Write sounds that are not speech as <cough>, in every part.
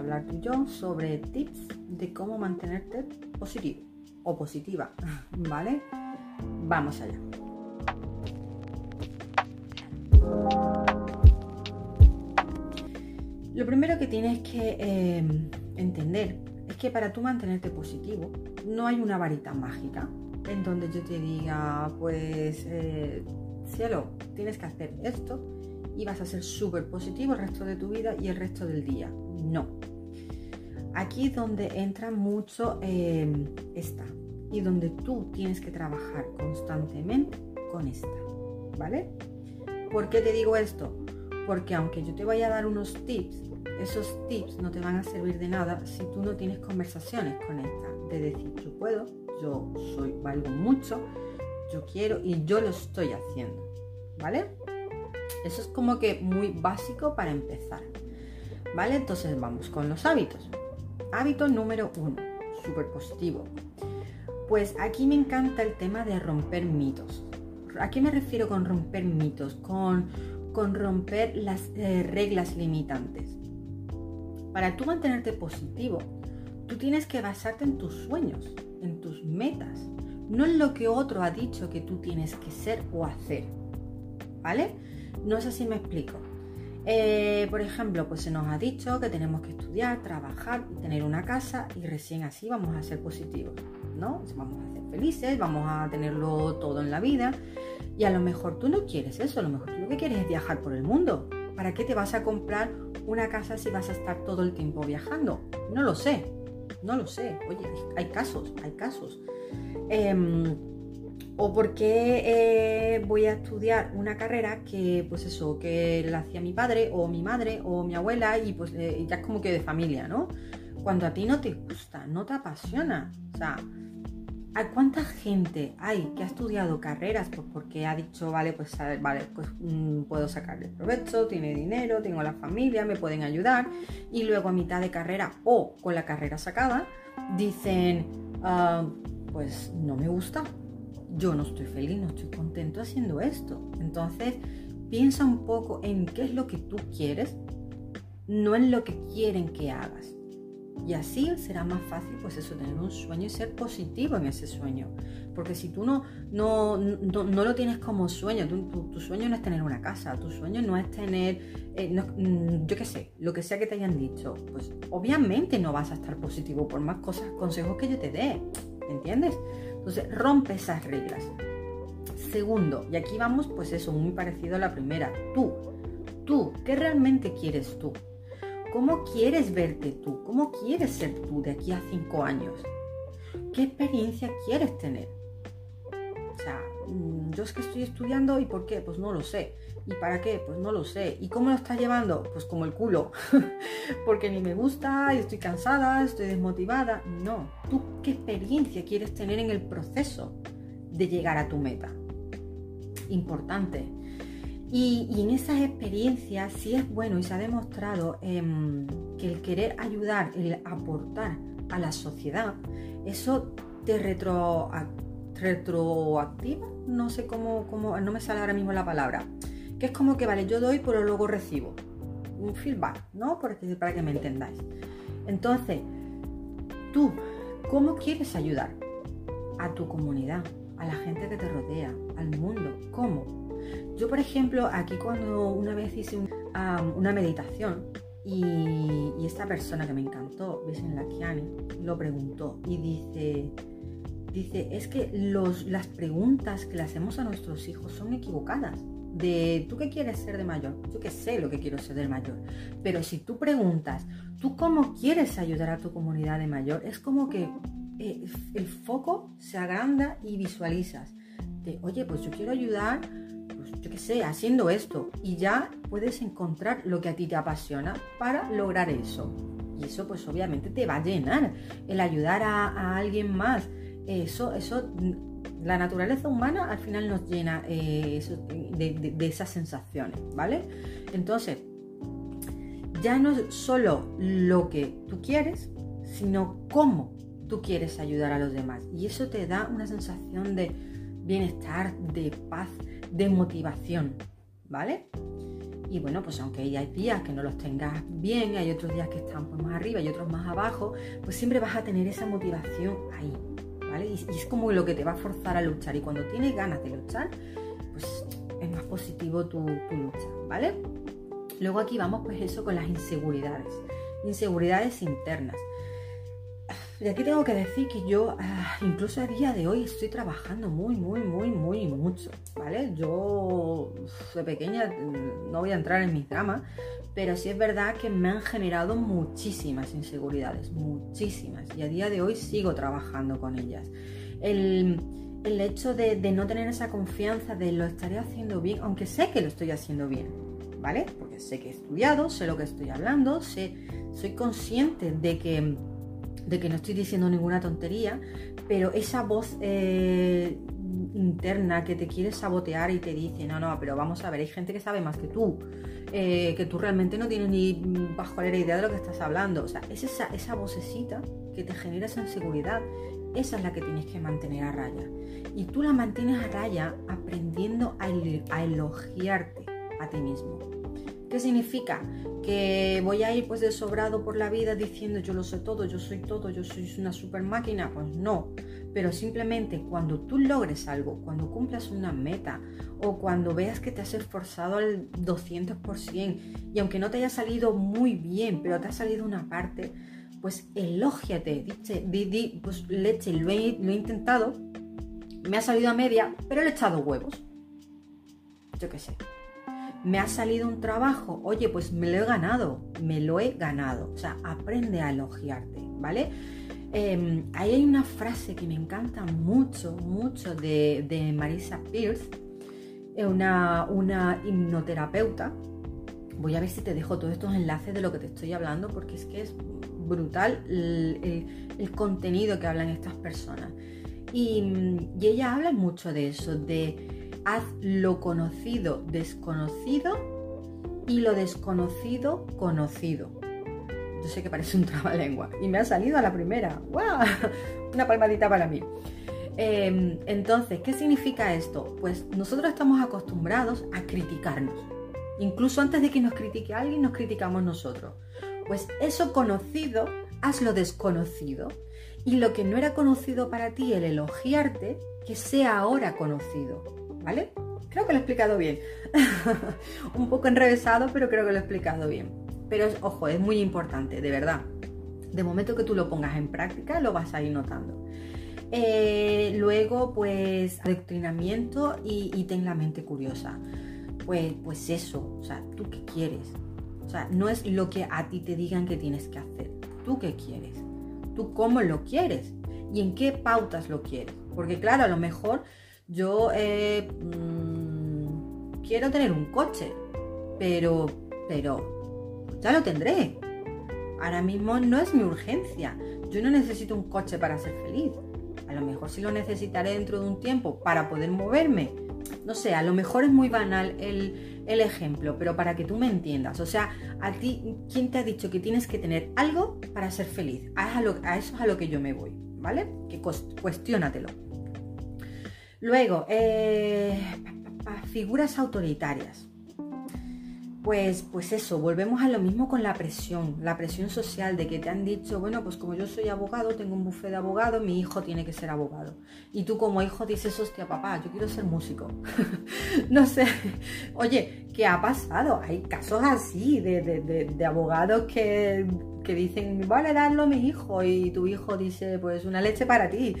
hablar tú yo sobre tips de cómo mantenerte positivo o positiva, <laughs> ¿vale? Vamos allá. Lo primero que tienes que em, entender es que para tú mantenerte positivo no hay una varita mágica en donde yo te diga, pues, eh, cielo, tienes que hacer esto y vas a ser súper positivo el resto de tu vida y el resto del día. No. Aquí es donde entra mucho em, esta y donde tú tienes que trabajar constantemente con esta, ¿vale? ¿Por qué te digo esto? Porque aunque yo te vaya a dar unos tips, esos tips no te van a servir de nada si tú no tienes conversaciones con esta. De decir, yo puedo, yo soy, valgo mucho, yo quiero y yo lo estoy haciendo. ¿Vale? Eso es como que muy básico para empezar. ¿Vale? Entonces vamos con los hábitos. Hábito número uno, súper positivo. Pues aquí me encanta el tema de romper mitos. ¿A qué me refiero con romper mitos? Con, con romper las eh, reglas limitantes. Para tú mantenerte positivo, tú tienes que basarte en tus sueños, en tus metas, no en lo que otro ha dicho que tú tienes que ser o hacer. ¿Vale? No sé si me explico. Eh, por ejemplo, pues se nos ha dicho que tenemos que estudiar, trabajar tener una casa y recién así vamos a ser positivos, ¿no? Vamos a ser felices, vamos a tenerlo todo en la vida y a lo mejor tú no quieres eso, a lo mejor tú lo que quieres es viajar por el mundo. ¿Para qué te vas a comprar una casa si vas a estar todo el tiempo viajando? No lo sé, no lo sé. Oye, hay casos, hay casos. Em, o por qué eh, voy a estudiar una carrera que, pues eso, que la hacía mi padre o mi madre o mi abuela y pues eh, ya es como que de familia, ¿no? Cuando a ti no te gusta, no te apasiona. O sea, ¿A cuánta gente hay que ha estudiado carreras pues porque ha dicho, vale, pues vale, pues mm, puedo sacarle provecho, tiene dinero, tengo la familia, me pueden ayudar y luego a mitad de carrera o con la carrera sacada dicen, ah, pues no me gusta, yo no estoy feliz, no estoy contento haciendo esto. Entonces piensa un poco en qué es lo que tú quieres, no en lo que quieren que hagas. Y así será más fácil, pues eso, tener un sueño y ser positivo en ese sueño. Porque si tú no, no, no, lo tienes como sueño, tu, sueño no es tener una casa, tu sueño no es tener, eh, mm, yo qué sé, lo que sea que te hayan dicho, pues obviamente no vas a estar positivo por más cosas, consejos que yo te dé, ¿entiendes? Entonces, rompe esas reglas. Segundo, y aquí vamos, pues eso, muy parecido a la primera, tú, tú, ¿qué realmente quieres tú? ¿Cómo quieres verte tú? ¿Cómo quieres ser tú de aquí a cinco años? ¿Qué experiencia quieres tener? O sea, mm, yo es que estoy estudiando y ¿por qué? Pues no lo sé. ¿Y para qué? Pues no lo sé. ¿Y cómo lo estás llevando? Pues como el culo. <laughs> Porque ni me gusta, y estoy cansada, estoy desmotivada. No. ¿Tú qué experiencia quieres tener en el proceso de llegar a tu meta? Importante. Y, en esas experiencias sí es bueno y se ha demostrado em, que el querer ayudar, el aportar a la sociedad, eso te retro, retroactiva, no sé cómo, cómo, no me sale ahora mismo la palabra, que es como que, vale, yo doy pero luego recibo. Un feedback, ¿no? Para que, para que me entendáis. Entonces, tú, ¿cómo quieres ayudar a tu comunidad, a la gente que te rodea, al mundo? ¿Cómo? Yo, por ejemplo, aquí cuando una vez hice una meditación y, esta persona que me encantó, Vicen Lakiani, lo preguntó y dice, dice, es que las preguntas que le hacemos a nuestros hijos son equivocadas. De tú qué quieres ser de mayor, yo que sé lo que quiero ser de mayor, pero si tú preguntas, tú cómo quieres ayudar a tu comunidad de mayor, es como que eh, el foco se agranda y visualizas. De, oye, pues yo quiero ayudar yo qué sé, haciendo esto. Y ya puedes encontrar lo que a ti te apasiona para lograr eso. Y eso pues obviamente te va a llenar. El ayudar a, alguien más. Eso, eso, la naturaleza humana al final nos llena eh, de, de esas sensaciones, ¿vale? Entonces, ya no es solo lo que tú quieres, sino cómo tú quieres ayudar a los demás. Y eso te da una sensación de bienestar, de paz, de motivación, ¿vale? Y bueno, pues aunque hay días que no los tengas bien, hay otros días que están pues, más arriba y otros más abajo, pues siempre vas a tener esa motivación ahí, ¿vale? Y, es como lo que te va a forzar a luchar. Y cuando tienes ganas de luchar, pues es más positivo tu, tu lucha, ¿vale? Luego aquí vamos pues eso con las inseguridades, inseguridades internas. Y aquí tengo que decir que yo, ah, incluso a día de hoy, estoy trabajando muy, muy, muy, muy mucho, ¿vale? Yo de pequeña mm, no voy a entrar en mis dramas, pero sí es verdad que me han generado muchísimas inseguridades, muchísimas. Y a día de hoy sigo trabajando con ellas. El, hecho de, no tener esa confianza de lo estaré haciendo bien, aunque sé que lo estoy haciendo bien, ¿vale? Porque sé que he estudiado, sé lo que estoy hablando, sé, soy consciente de que de que no estoy diciendo ninguna tontería, pero esa voz eh, que te quiere sabotear y te dice, no, no, pero vamos a ver, hay gente que sabe más que tú, eh, que tú realmente no tienes ni bajo la idea de lo que estás hablando. O sea, es esa, esa vocecita que te genera esa inseguridad, esa es la que tienes que mantener a raya. Y tú la mantienes a raya aprendiendo a, a elogiarte a ti mismo. ¿Qué significa? que voy a ir pues de sobrado por la vida diciendo yo lo sé todo, yo soy todo, yo soy una super máquina, pues no. Pero simplemente cuando tú logres algo, cuando cumplas una meta o cuando veas que te has esforzado al 200% y aunque no te haya salido muy bien, pero te ha salido una parte, pues elógiate, di, pues leche, lo he, lo he intentado, me ha salido a media, pero he echado huevos. Yo qué sé me ha salido un trabajo, oye, pues me lo he ganado, me lo he ganado. O sea, aprende a elogiarte, ¿vale? Em, ahí hay una frase que me encanta mucho, mucho de, Marisa Pierce, eh, una, una hipnoterapeuta. Voy a ver si te dejo todos estos enlaces de lo que te estoy hablando, porque es que es brutal el, contenido que hablan estas personas. y ella habla mucho de eso, de Haz lo conocido desconocido y lo desconocido conocido. Yo sé que parece un <laughs> trabalengua y me ha salido a la primera. ¡Wow! <laughs> Una palmadita para mí. Em, entonces, ¿qué significa esto? Pues nosotros estamos acostumbrados a criticarnos. Incluso antes de que nos critique alguien, nos criticamos nosotros. Pues eso conocido, hazlo desconocido. Y lo que no era conocido para ti, el elogiarte, que sea ahora conocido. ¿Vale? Creo que lo he explicado bien. <laughs> un poco enrevesado, pero creo que lo he explicado bien. Pero ojo, es muy importante, de verdad. De momento que tú lo pongas en práctica, lo vas a ir notando. Eh, luego, pues, adoctrinamiento y, y, ten la mente curiosa. Pues, pues eso, o sea, ¿tú qué quieres? O sea, no es lo que a ti te digan que tienes que hacer. ¿Tú qué quieres? ¿Tú cómo lo quieres? ¿Y en qué pautas lo quieres? Porque claro, a lo mejor yo eh, mm, quiero tener un coche, pero, pero ya lo tendré. Ahora mismo no es mi urgencia. Yo no necesito un coche para ser feliz. A lo mejor sí lo necesitaré dentro de un tiempo para poder moverme. No sé, a lo mejor es muy banal el, ejemplo, pero para que tú me entiendas. O sea, a ti, ¿quién te ha dicho que tienes que tener algo para ser feliz? A eso, a eso es a lo que yo me voy, ¿vale? Que cuestiónatelo. Luego, eh, figuras autoritarias. Pues, pues eso, volvemos a lo mismo con la presión, la presión social de que te han dicho, bueno, pues como yo soy abogado, tengo un bufé de abogado, mi hijo tiene que ser abogado. Y tú como hijo dices, hostia, papá, yo quiero ser músico. <laughs> no sé, oye, ¿qué ha pasado? Hay casos así de, abogados que, que dicen, vale, darlo a mi hijo, y tu hijo dice, pues una leche para ti.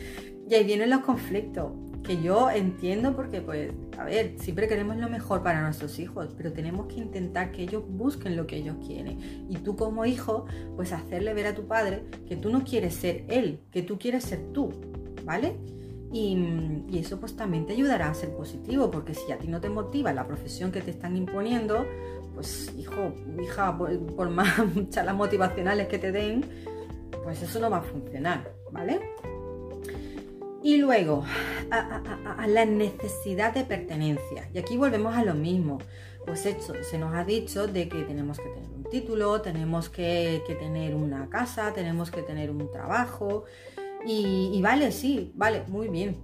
Y ahí vienen los conflictos que yo entiendo porque, pues, a ver, siempre queremos lo mejor para nuestros hijos, pero tenemos que intentar que ellos busquen lo que ellos quieren. Y tú como hijo, pues hacerle ver a tu padre que tú no quieres ser él, que tú quieres ser tú, ¿vale? Y, eso pues también te ayudará a ser positivo, porque si a ti no te motiva la profesión que te están imponiendo, pues hijo, hija, por, por más <laughs> charlas motivacionales que te den, pues eso no va a funcionar, ¿vale? Y luego, a, la necesidad de pertenencia. Y aquí volvemos a lo mismo. Pues hecho, se nos ha dicho de que tenemos que tener un título, tenemos que, tener una casa, tenemos que tener un trabajo. Y, vale, sí, vale, muy bien.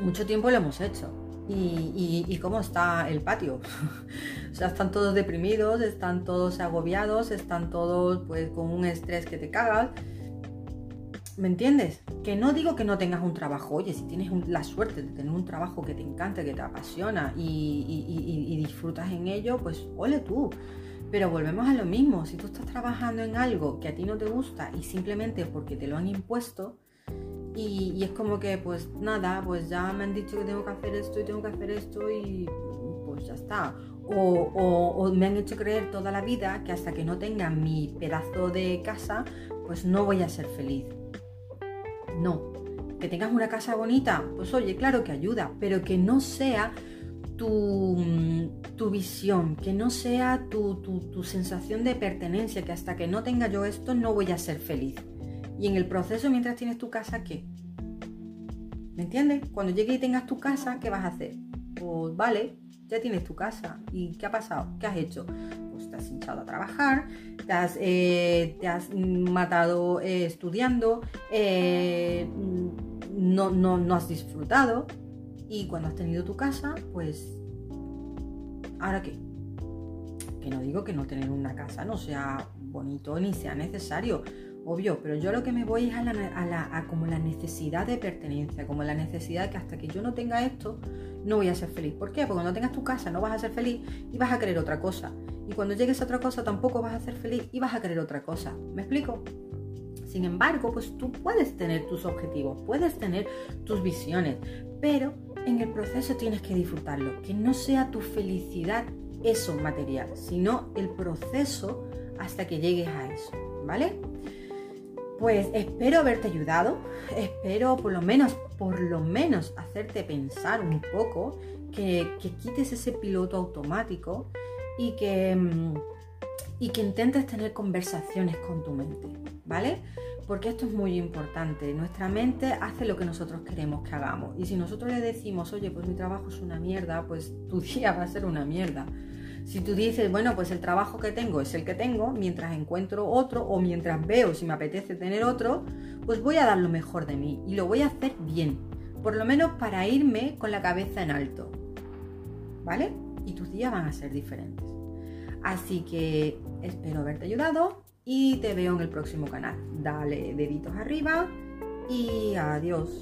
Mucho tiempo lo hemos hecho. y, cómo está el patio. <laughs> o sea, están todos deprimidos, están todos agobiados, están todos pues con un estrés que te cagas. ¿Me entiendes? Que no digo que no tengas un trabajo. Oye, si tienes la suerte de tener un trabajo que te encanta, que te apasiona y, disfrutas en ello, pues ole tú. Pero volvemos a lo mismo. Si tú estás trabajando en algo que a ti no te gusta y simplemente porque te lo han impuesto, y, es como que, pues nada, pues ya me han dicho que tengo que hacer esto y tengo que hacer esto y pues ya está. O, me han hecho creer toda la vida que hasta que no tenga mi pedazo de casa, pues no voy a ser feliz. No. Que tengas una casa bonita, pues oye, claro que ayuda, pero que no sea tu, tu visión, que no sea tu, tu sensación de pertenencia, que hasta que no tenga yo esto no voy a ser feliz. Y en el proceso, mientras tienes tu casa, ¿qué? ¿Me entiendes? Cuando llegue y tengas tu casa, ¿qué vas a hacer? Pues vale, ya tienes tu casa. ¿Y qué ha pasado? ¿Qué has hecho? Te has hinchado a trabajar, te has, eh, matado eh, estudiando, eh, no, no, no has disfrutado. Y cuando has tenido tu casa, pues, ¿ahora qué? Que no digo que no tener una casa no sea bonito ni sea necesario obvio, pero yo lo que me voy es a, la, como la necesidad de pertenencia, como la necesidad de que hasta que yo no tenga esto, no voy a ser feliz. ¿Por qué? Porque cuando tengas tu casa no vas a ser feliz y vas a querer otra cosa. Y cuando llegues a otra cosa tampoco vas a ser feliz y vas a querer otra cosa. ¿Me explico? Sin embargo, pues tú puedes tener tus objetivos, puedes tener tus visiones, pero en el proceso tienes que disfrutarlo. Que no sea tu felicidad eso material, sino el proceso hasta que llegues a eso, ¿vale? Pues espero haberte ayudado, espero por lo menos, por lo menos hacerte pensar un poco, que, quites ese piloto automático y que, mm, y que intentes tener conversaciones con tu mente, ¿vale? Porque esto es muy importante. Nuestra mente hace lo que nosotros queremos que hagamos. Y si nosotros le decimos, oye, pues mi trabajo es una mierda, pues <laughs> tu día va a ser una mierda. Si tú dices, bueno, pues el trabajo que tengo es el que tengo, mientras encuentro otro o mientras veo si me apetece tener otro, pues voy a dar lo mejor de mí y lo voy a hacer bien, por lo menos para irme con la cabeza en alto. ¿Vale? Y tus días van a ser diferentes. Así que espero haberte ayudado y te veo en el próximo canal. Dale deditos arriba y adiós.